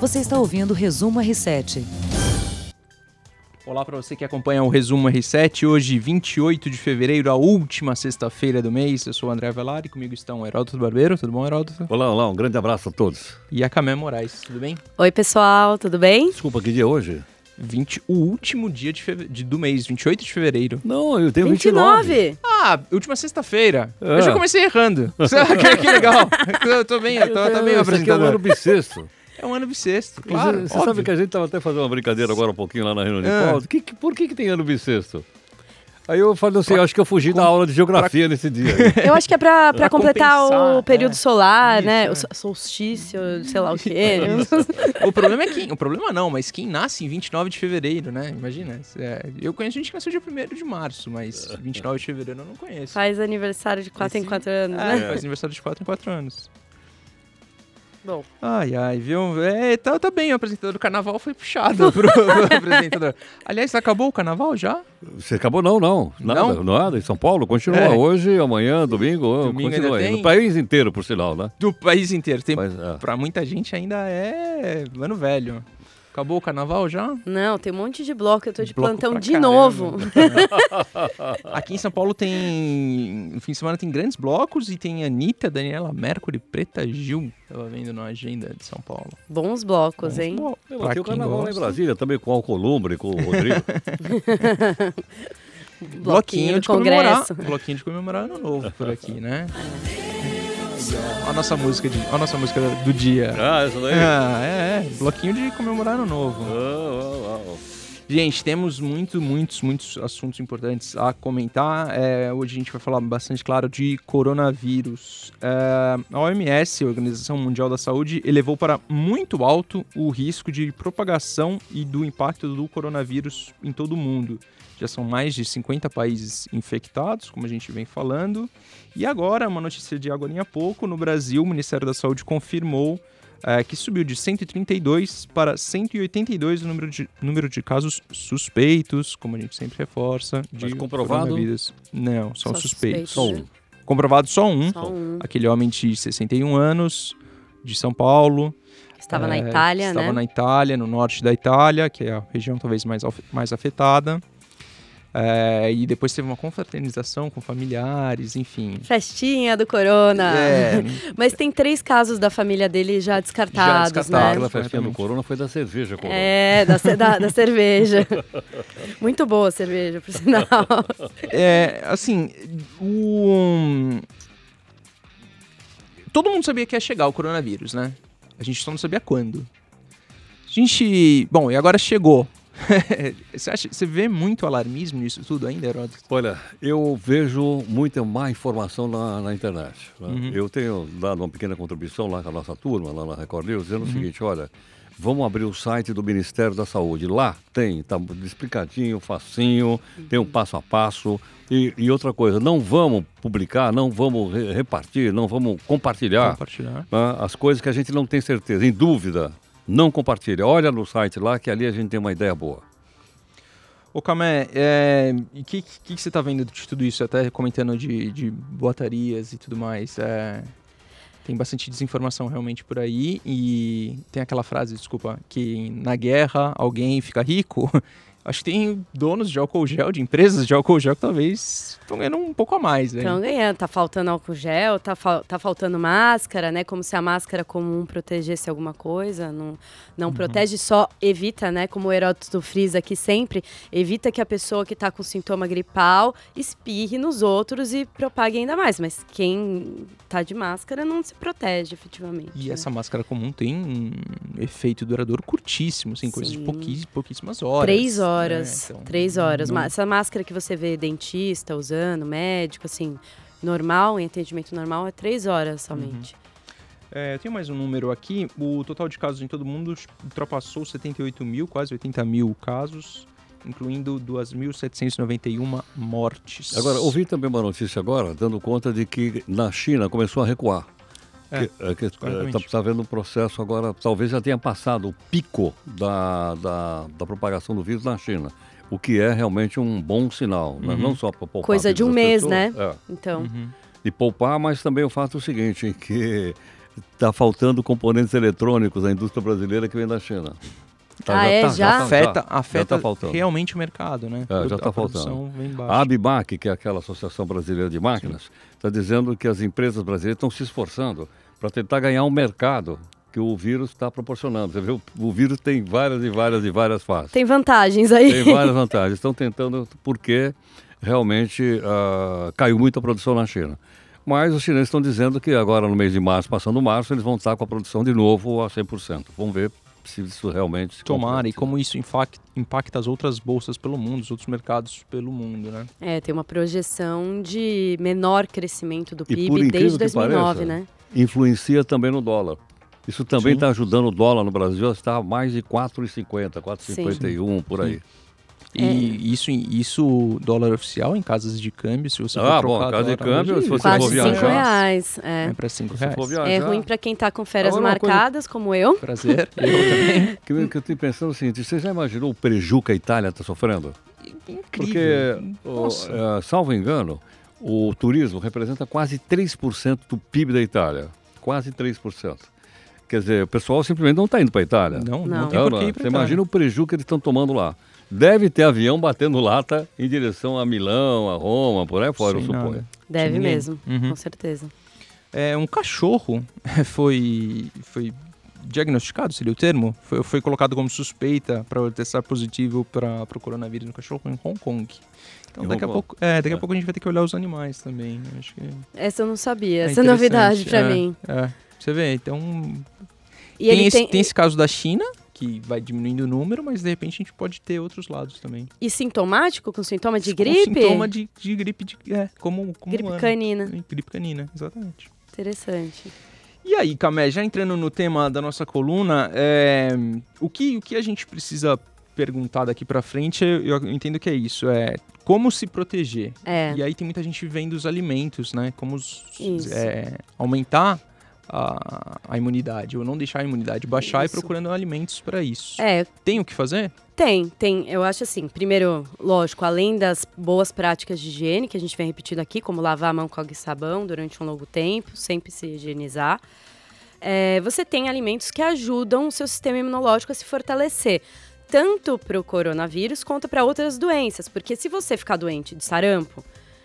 Você está ouvindo o Resumo R7. Olá para você que acompanha o Resumo R7. Hoje, 28 de fevereiro, a última sexta-feira do mês. Eu sou o André Velari, comigo está o Heródoto Barbeiro. Tudo bom, Heródoto? Olá, olá, um grande abraço a todos. E a Camé Moraes, tudo bem? Oi, pessoal, tudo bem? Desculpa, que dia é hoje? 20, o último dia de feve... de, do mês, 28 de fevereiro. Não, eu tenho 29. 29. Ah, última sexta-feira. É. Eu já comecei errando. que, que legal. Eu tô bem, eu tô, tô bem Esse aqui é o apresentador. ano bissexto. É um ano bissexto, claro. Você óbvio. sabe que a gente estava até fazendo uma brincadeira agora um pouquinho lá na reunião de Ah. pauta. Que, que- por que, que tem ano bissexto? Aí eu falei assim, acho que eu fugi da aula de geografia nesse dia. Eu acho que é pra, pra Pra completar o período é. solar, Isso, né? é. O sol- solstício, sei lá o quê. O problema é quem. O problema não, mas quem nasce em 29 de fevereiro, né? Imagina. é, eu conheço gente que nasceu dia 1 de março, mas 29 de fevereiro eu não conheço. Faz aniversário de 4 em Esse- 4 anos, É, né? faz aniversário de 4 em 4 anos. Bom, Ai, ai, viu? É, tá, tá bem, o apresentador do carnaval foi puxado pro, pro apresentador. Aliás, acabou o carnaval já? Você acabou? Não, não. Nada, Não? nada. Em São Paulo, continua É. hoje, amanhã, domingo, Domingo continua tem? No país inteiro, por sinal, né? Do país inteiro. Tem, Mas, é. Pra muita gente ainda é ano velho. Acabou o carnaval já? não, tem um monte de bloco, eu tô de Bloco plantão de caramba. novo. Aqui em São Paulo tem. No fim de semana tem grandes blocos e tem Anitta, Daniela Mercury, Preta Gil. Tava vendo na agenda de São Paulo. Bons blocos, hein? Bom, Eu pra bati o carnaval lá em gosta. Brasília, também com o Alcolumbre, com o Rodrigo. Bloquinho do de comemorar. Congresso. Bloquinho de comemorar ano novo por aqui, né? Olha a nossa música, de, a nossa música do dia. ah, essa daí? Ah, é, é. Bloquinho de comemorar ano novo. Ah, ah, ah. Gente, temos muito, muitos, muitos assuntos importantes a comentar. É, hoje a gente vai falar bastante, claro, de coronavírus. É, a OMS, a Organização Mundial da Saúde, elevou para muito alto o risco de propagação e do impacto do coronavírus em todo o mundo. Já são mais de 50 países infectados, como a gente vem falando. E agora, uma notícia de agorinha há pouco, no Brasil, o Ministério da Saúde confirmou é, que subiu de 132 para 182 o número de, número de casos suspeitos, como a gente sempre reforça, de Mas comprovado? Não, são Só suspeitos. Só suspeitos, um. Comprovado só um. Só um. Aquele homem de 61 anos, de São Paulo. Estava na é, Itália, Estava né? na Itália, no norte da Itália, que é a região talvez mais, mais afetada. É, e depois teve uma confraternização com familiares, enfim. Festinha do Corona. É, Mas tem três casos da família dele já descartados, descartados. né? Aquela festinha do. Corona foi da cerveja, Corona. É, da, da, da cerveja. Muito boa a cerveja, por sinal. É, assim, o... Todo mundo sabia que ia chegar o coronavírus, né? A gente só não sabia quando. A gente... Bom, e agora chegou. você, acha, você vê muito alarmismo nisso tudo ainda, Heródoto? Olha, eu vejo muita má informação na, na internet. né? Uhum. Eu tenho dado uma pequena contribuição lá com a nossa turma, lá na Record News, Uhum. dizendo o seguinte, olha, vamos abrir o site do Ministério da Saúde. Lá tem, tá explicadinho, facinho, tem um passo a passo. E, e outra coisa, não vamos publicar, não vamos re- repartir, não vamos compartilhar Compartilhar. né, as coisas que a gente não tem certeza, em dúvida. Não compartilhe. Olha no site lá que ali a gente tem uma ideia boa. Ô, Camé, é, o que, que, que você tá vendo de tudo isso? Até comentando de, de boatarias e tudo mais. é, tem bastante desinformação realmente por aí. E tem aquela frase, desculpa, que na guerra alguém fica rico. Acho que tem donos de álcool gel, de empresas de álcool gel que talvez estão ganhando um pouco a mais. Estão ganhando, tá faltando álcool gel, tá, fal- tá faltando máscara, né? Como se a máscara comum protegesse alguma coisa. Não, não Uhum. protege, só evita, né? Como o Heródoto frisa aqui sempre, evita que a pessoa que tá com sintoma gripal espirre nos outros e propague ainda mais. Mas quem tá de máscara não se protege, efetivamente. E né? essa máscara comum tem um efeito duradouro curtíssimo, assim, coisas de Sim. pouquís- pouquíssimas horas. Três né? Horas. Então, três horas. não- Essa máscara que você vê dentista usando, médico, assim, normal, em atendimento normal, é três horas somente. É, eu tenho mais um número aqui. O total de casos em todo mundo ultrapassou 78 mil, quase 80 mil casos, incluindo 2.791 mortes. Agora, ouvi também uma notícia agora, dando conta de que na China começou a recuar. É, que, é, que, claramente. está havendo um processo agora, talvez já tenha passado o pico da, da, da propagação do vírus na China. O que é realmente um bom sinal, né? Uhum. não só para poupar Coisa de um mês, pessoas, né? é, Então, Uhum. e poupar, mas também o fato é o seguinte, que está faltando componentes eletrônicos na indústria brasileira que vem da China. Tá, Ah, é? tá, Já? tá, afeta já afeta tá faltando. realmente o mercado, né? É, já A tá produção faltando. vem A. ABMAC, que é aquela Associação Brasileira de Máquinas, está dizendo que as empresas brasileiras estão se esforçando para tentar ganhar um mercado que o vírus está proporcionando. Você vê, o, o vírus tem várias e várias e várias fases. Tem vantagens aí. Tem várias vantagens. Estão tentando porque realmente ah, caiu muito a produção na China. Mas os chineses estão dizendo que agora no mês de março, passando março, eles vão estar com a produção de novo a 100%. Vamos ver se isso realmente se Tomara, e como isso impacta as outras bolsas pelo mundo, os outros mercados pelo mundo, né? É, tem uma projeção de menor crescimento do PIB desde que 2009, pareça, né? Influencia também no dólar. Isso também Sim. está ajudando o dólar no Brasil a estar mais de 4,50, 4,51 por aí. E É. isso, isso dólar oficial em casas de câmbio, se você Ah, for bom, casa de câmbio, hoje, se você for viajar. cinco reais. É. É para 5 Se reais. É ruim para quem tá com férias Agora, uma coisa- marcadas, como eu. Prazer. Eu também. que, eu- que eu estou pensando o seguinte, você já imaginou o prejuízo que a Itália está sofrendo? Incrível. Porque, o- Nossa. eh, salvo engano, o turismo representa quase 3% do PIB da Itália. Quase 3%. Quer dizer, o pessoal simplesmente não está indo para a Itália. Não, não, Não. tem por que ir pra Você Itália. imagina o prejuízo que eles estão tomando lá. Deve ter avião batendo lata em direção a Milão, a Roma, por aí fora, eu Sem suponho. nada. Deve ninguém. mesmo, Uhum. com certeza. É, um cachorro foi, foi diagnosticado, seria o termo? Foi, foi colocado como suspeita para testar positivo para o coronavírus no cachorro em Hong Kong. Então daqui a pouco, é, daqui a É. pouco a gente vai ter que olhar os animais também. né? Acho que Essa eu não sabia, é essa é novidade para É, mim. É, você vê, então E tem, esse, tem, tem esse caso da China que vai diminuindo o número, mas de repente a gente pode ter outros lados também. e sintomático com sintoma de Com gripe? sintoma de, de gripe, de, é, como, como Gripe humano. canina. Gripe canina, exatamente. Interessante. E aí, Camé, já entrando no tema da nossa coluna, é, o, que, o que a gente precisa perguntar daqui pra frente, eu, entendo que é isso, é como se proteger. É. E aí tem muita gente vendo os alimentos, né? Como os- é, aumentar a, a imunidade, ou não deixar a imunidade baixar e Isso. procurando alimentos para isso. É, Tem o que fazer? Tem, tem. Eu acho assim, primeiro, lógico, além das boas práticas de higiene, que a gente vem repetindo aqui, como lavar a mão com água e sabão durante um longo tempo, sempre se higienizar. é, você tem alimentos que ajudam o seu sistema imunológico a se fortalecer. Tanto para o coronavírus quanto para outras doenças. Porque se você ficar doente de sarampo,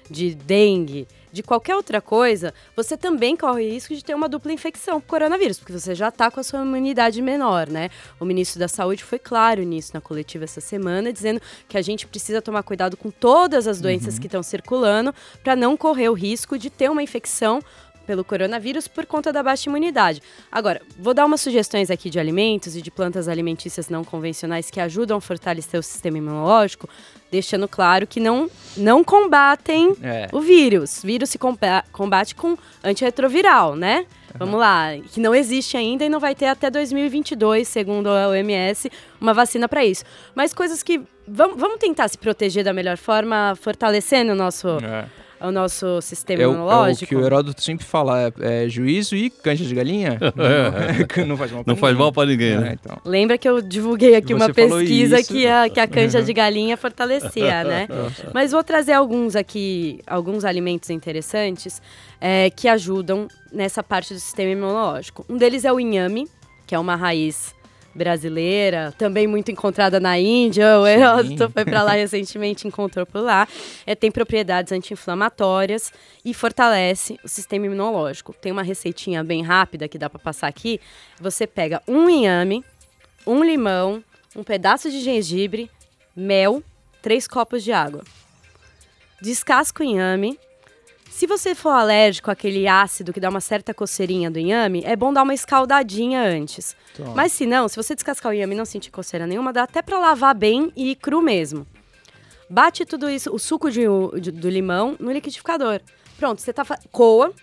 de dengue, de qualquer outra coisa, você também corre o risco de ter uma dupla infecção com coronavírus, porque você já está com a sua imunidade menor, né? O ministro da Saúde foi claro nisso na coletiva essa semana, dizendo que a gente precisa tomar cuidado com todas as doenças que estão circulando para não correr o risco de ter uma infecção pelo coronavírus por conta da baixa imunidade. Agora, vou dar umas sugestões aqui de alimentos e de plantas alimentícias não convencionais que ajudam a fortalecer o sistema imunológico, deixando claro que não, não combatem É. o vírus. O vírus se comba- combate com antirretroviral, né? Vamos lá, que não existe ainda e não vai ter até 2022, segundo a OMS, uma vacina para isso. Mas coisas que vamos, vamos tentar se proteger da melhor forma, fortalecendo o nosso, É. o nosso sistema É o, é o imunológico. que o Heródoto sempre fala, é, é juízo e canja de galinha. não, não faz mal pra Não faz ninguém. mal para ninguém, É, né? então. Lembra que eu divulguei aqui uma Você pesquisa isso. que a, que a canja de galinha fortalecia, né? Mas vou trazer alguns aqui, alguns alimentos interessantes é, que ajudam nessa parte do sistema imunológico. Um deles é o inhame, que é uma raiz brasileira, também muito encontrada na Índia. O. Heródoto foi para lá recentemente e encontrou por lá. É, tem propriedades anti-inflamatórias e fortalece o sistema imunológico. Tem uma receitinha bem rápida que dá para passar aqui. Você pega um inhame, um limão, um pedaço de gengibre, mel, três copos de água. Descasca o inhame. Se você for alérgico àquele ácido que dá uma certa coceirinha do inhame, é bom dar uma escaldadinha antes. Então, Mas se não, se você descascar o inhame e não sentir coceira nenhuma, dá até pra lavar bem e ir cru mesmo. Bate tudo isso, o suco de- de- do limão no liquidificador. Pronto, você tá coa,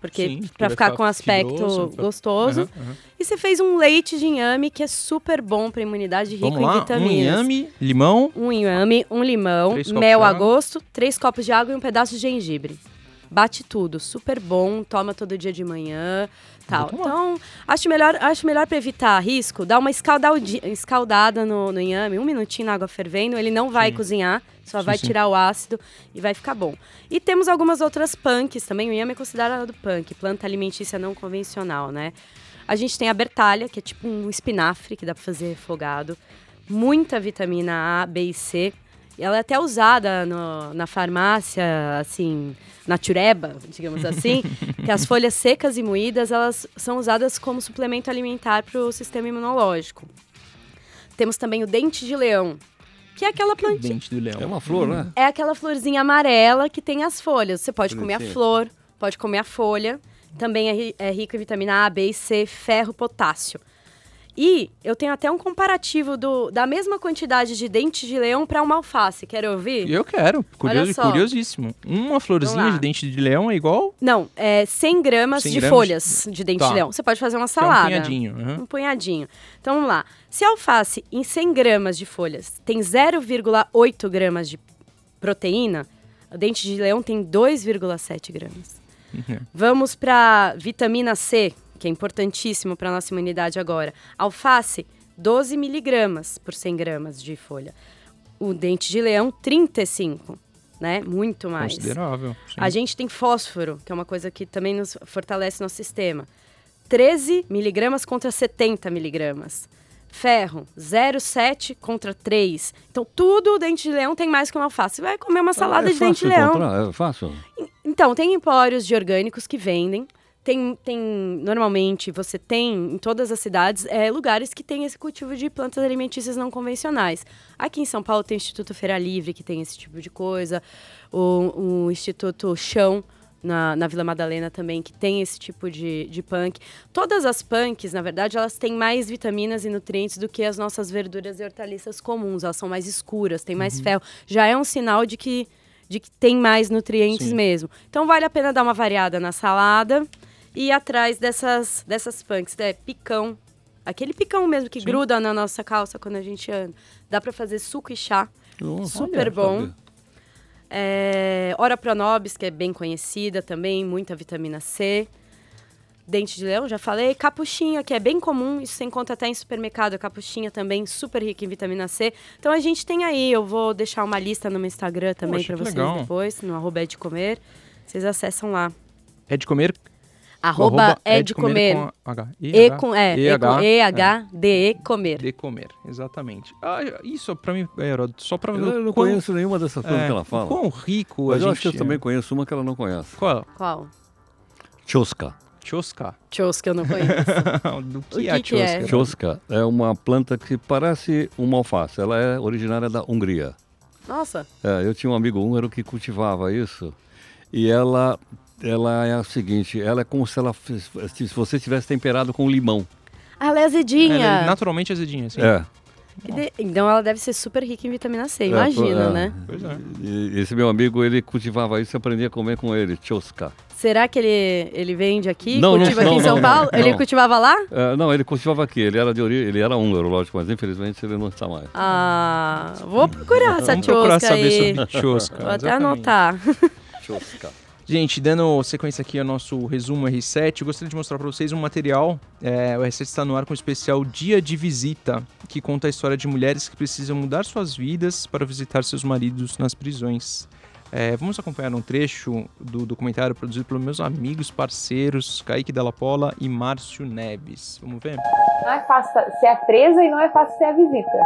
porque vai ficar com aspecto fica- gostoso. aham, aham. E você fez um leite de inhame que é super bom pra imunidade, rico Vamos em lá, um vitaminas. inhame, limão, Um inhame, um limão, mel a gosto, três copos de água e um pedaço de gengibre. Bate tudo. Super bom, toma todo dia de manhã, tal. Então, acho melhor, acho melhor para evitar risco, dar uma escaldada no, no inhame, um minutinho na água fervendo, ele não vai cozinhar, só Sim, vai sim. tirar o ácido e vai ficar bom. E temos algumas outras punks também, o inhame é considerado punk, planta alimentícia não convencional, né? A gente tem a bertalha, que é tipo um espinafre que dá para fazer refogado. Muita vitamina A, B e C. E ela é até usada no- na farmácia, assim, natureba, digamos assim, que as folhas secas e moídas, elas são usadas como suplemento alimentar para o sistema imunológico. Temos também o dente de leão, que é aquela plantinha, Dente do leão. É uma flor, né? é aquela florzinha amarela que tem as folhas. Você pode comer a flor, pode comer a folha. Também é, é rico em vitamina A, B e C, ferro, potássio. E eu tenho até um comparativo do, da mesma quantidade de dente de leão para uma alface. Quer ouvir? Eu quero, curioso, curiosíssimo. Uma florzinha de dente de leão é igual Não, é 100 gramas 100 de gramas folhas de dente Tá. de leão. Você pode fazer uma é um salada. punhadinho. aham. Um punhadinho. Então vamos lá. Se a alface em 100 gramas de folhas tem 0,8 gramas de proteína, o dente de leão tem 2,7 gramas. Uhum. Vamos para vitamina C, que é importantíssimo para nossa imunidade agora. Alface, 12 miligramas por 100 gramas de folha. O dente de leão, 35, né? Muito mais. Considerável. sim. A gente tem fósforo, que é uma coisa que também nos fortalece nosso sistema. 13 miligramas contra 70 miligramas. Ferro, 0,7 contra 3. Então, tudo o dente de leão tem mais que uma alface. Você vai comer uma salada é de dente de leão. é fácil. Então, tem empórios de orgânicos que vendem. Tem, tem, normalmente, você tem em todas as cidades é, lugares que tem esse cultivo de plantas alimentícias não convencionais. Aqui em São Paulo tem o Instituto Feira Livre, que tem esse tipo de coisa. O, o Instituto Chão, na, na Vila Madalena também, que tem esse tipo de, de punk. Todas as punks, na verdade, elas têm mais vitaminas e nutrientes do que as nossas verduras e hortaliças comuns. Elas são mais escuras, têm mais ferro. Já é um sinal de que, de que tem mais nutrientes Sim. mesmo. Então vale a pena dar uma variada na salada e ir atrás dessas, dessas punks. É picão. Aquele picão mesmo que Sim. gruda na nossa calça quando a gente anda. Dá pra fazer suco e chá. Nossa, Super olha, bom. sabe? É, Ora Pronobis, que é bem conhecida também, muita vitamina C. Dente de leão, já falei. Capuchinha, que é bem comum, isso você encontra até em supermercado. A capuchinha também, super rica em vitamina C. Então a gente tem aí, eu vou deixar uma lista no meu Instagram também para vocês legal. depois, no arroba é de comer. Vocês acessam lá. É de comer. Arroba é de comer. com H. E com, é, E com E, H, D, E, comer. De comer, exatamente. Ah, isso pra mim, é, Heródoto, só pra Eu ver não quão- conheço nenhuma dessas coisas é, que ela fala. Quão rico Mas a eu gente acho que eu também conheço uma que ela não conhece. Qual? Qual? Chosca. Chosca. Chos que eu não conheço. Do que, O é a que que é? chosca? Chosca é uma planta que parece uma alface. Ela é originária da Hungria. Nossa, É, eu tinha um amigo húngaro que cultivava isso. E ela, ela é a seguinte, ela é como se ela se você tivesse temperado com limão. ela é azedinha. Ela é naturalmente azedinha, assim. É. De- Então ela deve ser super rica em vitamina C, É, imagina, é. né? Pois é. E esse meu amigo, ele cultivava isso e aprendia a comer com ele, chosca. Será que ele, ele vende aqui? Não, não, cultiva aqui não, em São não, Paulo? não. Ele cultivava lá? É, não, ele cultivava aqui, ele era de origem, ele era húngaro, lógico, mas infelizmente ele não está mais. Ah, vou procurar essa Vamos procurar chosca saber aí. sobre chosca. Vou até anotar. Chosca. Gente, dando sequência aqui ao nosso resumo R7, eu gostaria de mostrar para vocês um material. É, o R7 está no ar com o especial Dia de Visita, que conta a história de mulheres que precisam mudar suas vidas para visitar seus maridos nas prisões. É, vamos acompanhar um trecho do documentário produzido pelos meus amigos, parceiros, Kaique Della Pola e Márcio Neves. Vamos ver? Não é fácil ser a presa e não é fácil ser a visita.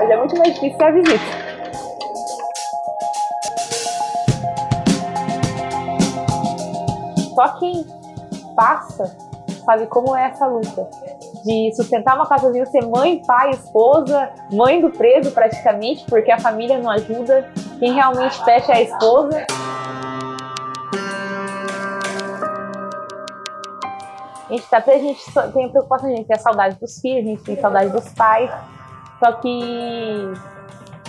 Mas é muito mais difícil ser a visita. Só quem passa sabe como é essa luta. De sustentar uma casazinha, ser mãe, pai, esposa, mãe do preso praticamente, porque a família não ajuda. Quem realmente fecha é a esposa. A gente tá a gente tem a preocupação, a gente tem a saudade dos filhos, a gente tem saudade dos pais. Só que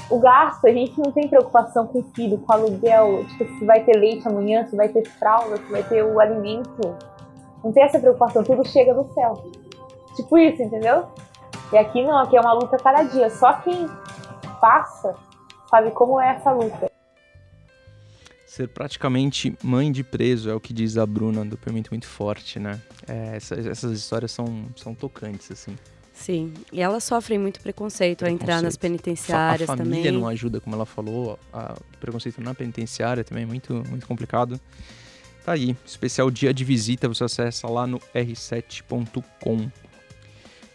o gasto, a gente não tem preocupação com o filho, com o aluguel, tipo, se vai ter leite amanhã, se vai ter fralda, se vai ter o alimento. Não tem essa preocupação, tudo chega do céu. Tipo isso, entendeu? E aqui não, aqui é uma luta cada dia. Só quem passa sabe como é essa luta. ser praticamente mãe de preso, é o que diz a Bruna, um depoimento muito forte, né? É, essa- essas histórias são, são tocantes, assim. Sim. E elas sofrem muito preconceito, a entrar nas penitenciárias a família também. não ajuda, como ela falou, a- o preconceito na penitenciária também é muito, muito complicado. Tá aí, especial dia de visita, você acessa lá no r7.com.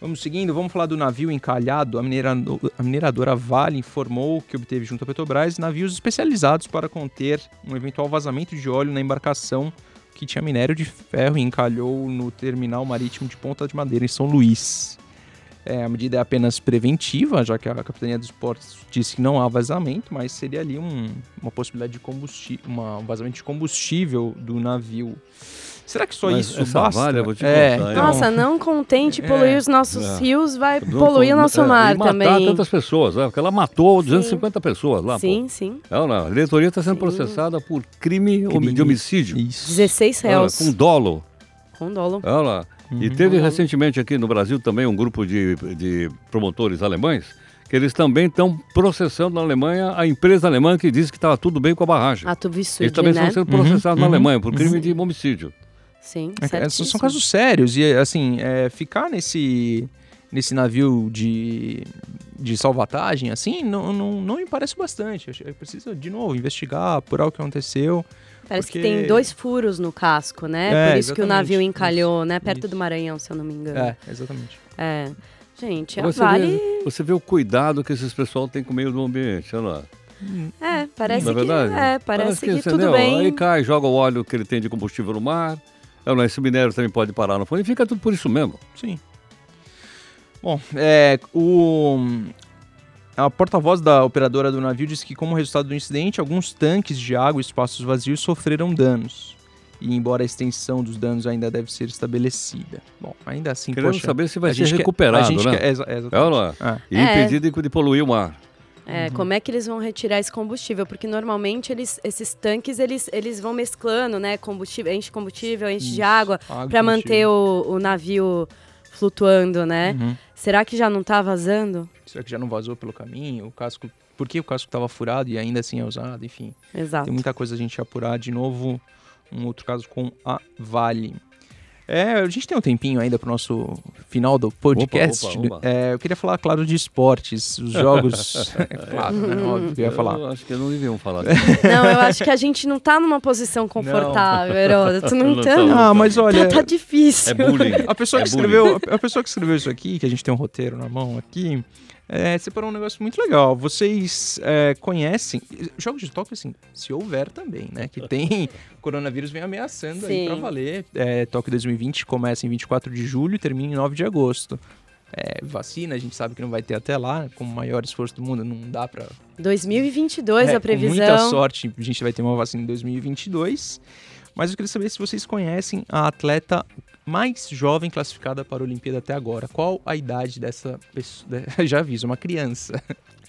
Vamos seguindo, vamos falar do navio encalhado. A, minerado- a mineradora Vale informou que obteve junto à Petrobras navios especializados para conter um eventual vazamento de óleo na embarcação que tinha minério de ferro e encalhou no terminal marítimo de Ponta de Madeira, em São Luís. É, a medida é apenas preventiva, já que a Capitania dos Portos disse que não há vazamento, mas seria ali um- uma possibilidade de combustível, um vazamento de combustível do navio. Será que só Mas isso essa basta? Vale, eu vou te é, contar, então, Nossa, não contente É. poluir os nossos É. rios, vai Não poluir o nosso é, mar e matar também. tantas pessoas, né? Porque ela matou 250 pessoas lá, Sim, pô. sim. É, não, a diretoria está sendo Sim. processada por crime, Crime. de homicídio. Isso. 16 Olha, réus. com dolo. Com dolo. Olha E Uhum. teve recentemente aqui no Brasil também um grupo de, de promotores alemães que eles também estão processando na Alemanha a empresa alemã que disse que estava tudo bem com a barragem. Ato Eles Vissud, também né? estão sendo processados na uhum, Alemanha por crime de homicídio. Sim, É, é, são- casos sérios e assim é, ficar nesse nesse navio de, de salvatagem assim não, não, não me parece bastante. Precisa de novo investigar, apurar o que aconteceu. Parece porque- que tem dois furos no casco, né? É, Por isso que o exatamente. navio encalhou, né? Perto isso. do Maranhão, se eu não me engano. É, exatamente. É. Gente, a Você, Vale. vê, você vê o cuidado que esses pessoal têm com o meio do ambiente, olha lá. É, parece Não é que. verdade? É, parece, que, tudo entendeu? bem. Aí cai, joga o óleo que ele tem de combustível no mar. É, esse minério também pode parar no fundo e fica tudo por isso mesmo. Sim. Bom, é, o a porta-voz da operadora do navio disse que como resultado do incidente, alguns tanques de água e espaços vazios sofreram danos. E embora a extensão dos danos ainda deve ser estabelecida. Bom, ainda assim, Querendo poxa, saber se vai a ser gente quer- recuperado, a gente né? quer- É, é? Ah, E É. impedido de poluir o mar. É, Uhum. como é que eles vão retirar esse combustível? Porque normalmente eles, esses tanques eles, eles vão mesclando, né? Combustível, enche combustível, enche de Isso. água água para manter o, o navio flutuando, né? Uhum. Será que já não tá vazando? Será que já não vazou pelo caminho? O casco. Por que o casco estava furado e ainda assim é usado? Enfim. Exato. Tem muita coisa a gente apurar. De novo, um outro caso com a Vale. É, a gente tem um tempinho ainda pro nosso final do podcast. Opa, opa, opa. É, eu queria falar, claro, de esportes, os jogos. é claro, né? Óbvio que eu ia falar. Eu acho que não deviam falar disso. Não, eu acho que a gente não tá numa posição confortável, Heródoto. Não, Não tá. tá, Ah, mas olha. Tá, tá difícil. É bullying. A pessoa, É que bullying. escreveu, a pessoa que escreveu isso aqui, que a gente tem um roteiro na mão aqui, é, separou um negócio muito legal. Vocês é, conhecem. Jogos de Tóquio, assim, se houver também, né? Que tem. coronavírus vem ameaçando aí Sim. pra valer. É, Tóquio 2020 começa em 24 de julho e termina em 9 de agosto. É, vacina, a gente sabe que não vai ter até lá, com o maior esforço do mundo, não dá pra 2022 é, a previsão. Com muita sorte, a gente vai ter uma vacina em 2022. Mas eu queria saber se vocês conhecem a atleta mais jovem classificada para a Olimpíada até agora. Qual a idade dessa pessoa? Já aviso, uma criança.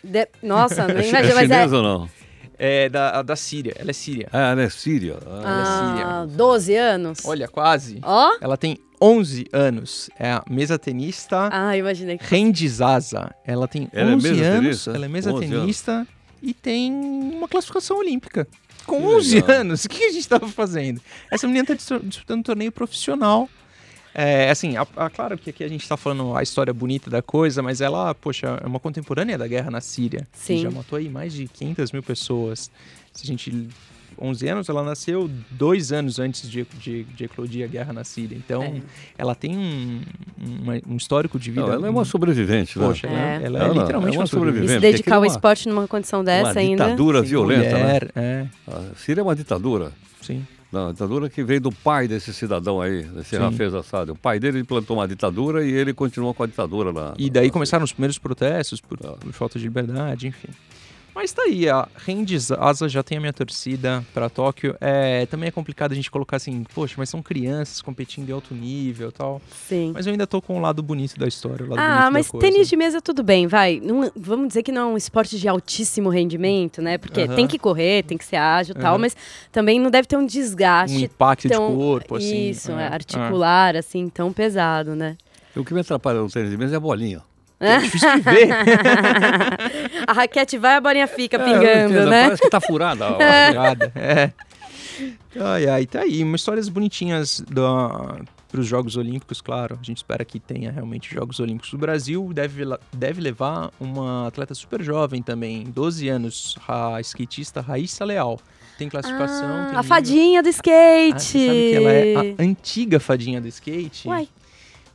De- Nossa, nem É, imagina, é mas é. chinesa ou não? É da, da Síria. Ela é síria. Ah, ela é síria. Ah, Ah, 12 anos? Olha, quase. Ó. Ela tem 11 anos. É a mesa tenista Ah, imaginei que. Rendizaza. Ela tem Ela é 11 mesa anos. tenista? Ela é mesa 11 tenista e tem uma classificação olímpica. Com Que 11 legal. anos. O que a gente estava fazendo? Essa menina está disputando um torneio profissional. É, assim, a- a- claro que aqui a gente está falando a história bonita da coisa, mas ela, poxa, é uma contemporânea da guerra na Síria. que Sim. já matou aí mais de 500 mil pessoas. Se a gente... 11 anos, ela nasceu dois anos antes de, de, de eclodir a guerra na Síria. Então, É. ela tem um, uma- um histórico de vida. Não, ela é uma sobrevivente, né? Poxa, ela, É. ela é Ela literalmente é uma E sobrevivente. se Vivendo, dedicar ao é uma- esporte numa condição dessa uma ainda. ditadura Sem violenta, né? mulher, é, A Síria é uma ditadura. sim. Não, a ditadura que veio do pai desse cidadão aí, desse Sim. Rafez Assad. O pai dele implantou uma ditadura e ele continuou com a ditadura lá. E daí começaram os primeiros protestos por, Tá. por falta de liberdade, enfim. Mas tá aí, a Rendizaza já tem a minha torcida pra Tóquio. É, também é complicado a gente colocar assim, poxa, mas são crianças competindo em alto nível e tal. Sim. Mas eu ainda tô com o lado bonito da história, o lado Ah, bonito mas da coisa. tênis de mesa tudo bem, vai. Não- vamos dizer que não é um esporte de altíssimo rendimento, né? Porque Aham. tem que correr, tem que ser ágil e tal, Aham. mas também não deve ter um Um desgaste impacto tão. de corpo, assim. Isso, é, é, articular, assim, tão pesado, né? O que me atrapalha no tênis de mesa é a bolinha. É difícil de ver. a raquete vai, a bolinha fica É, pingando, entendo, né? Parece que tá furada. ó. Obrigada. É. Ai, ai, tá aí. Umas histórias bonitinhas para os Jogos Olímpicos, claro. A gente espera que tenha realmente Jogos Olímpicos do Brasil. Deve, deve levar uma atleta super jovem também, 12 anos, a skatista Raíssa Leal. Tem classificação. Ah, tem a nível. fadinha do Ah, skate. você sabe que ela é a antiga fadinha do skate? Uai.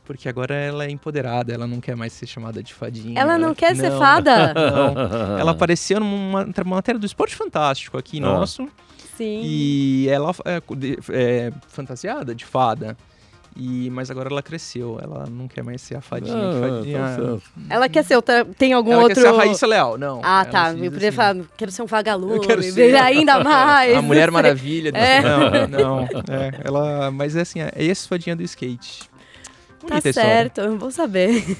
Porque agora ela é empoderada, ela não quer mais ser chamada de fadinha. Ela não quer ser não, fada? Não. Ela apareceu numa numa matéria do Esporte Fantástico aqui Ah. nosso. Sim. E ela é, é fantasiada de fada. E, mas agora ela cresceu, ela não quer mais ser a fadinha. Ah, que tá fadinha. certo. Ela quer ser outra. Tem algum ela outro. quer ser a Raíssa Leal, não. Ah, Ela tá. Eu diz poderia assim, falar, quero ser um vagalume. Eu quero ser ainda mais. A Mulher. Maravilha. É. Não, não. é, ela, mas é assim, é essa fadinha do skate. Tá Bonita história. certo, eu vou saber.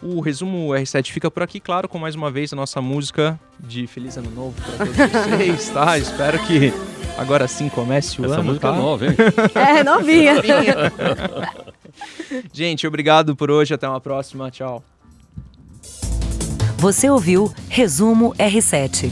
O resumo R7 fica por aqui, claro, com mais uma vez a nossa música de Feliz Ano Novo para todos vocês, tá? Espero que agora sim comece o Essa ano, música tá? é nova, hein? É, novinha. Gente, obrigado por hoje, até uma próxima, tchau. Você ouviu Resumo R7.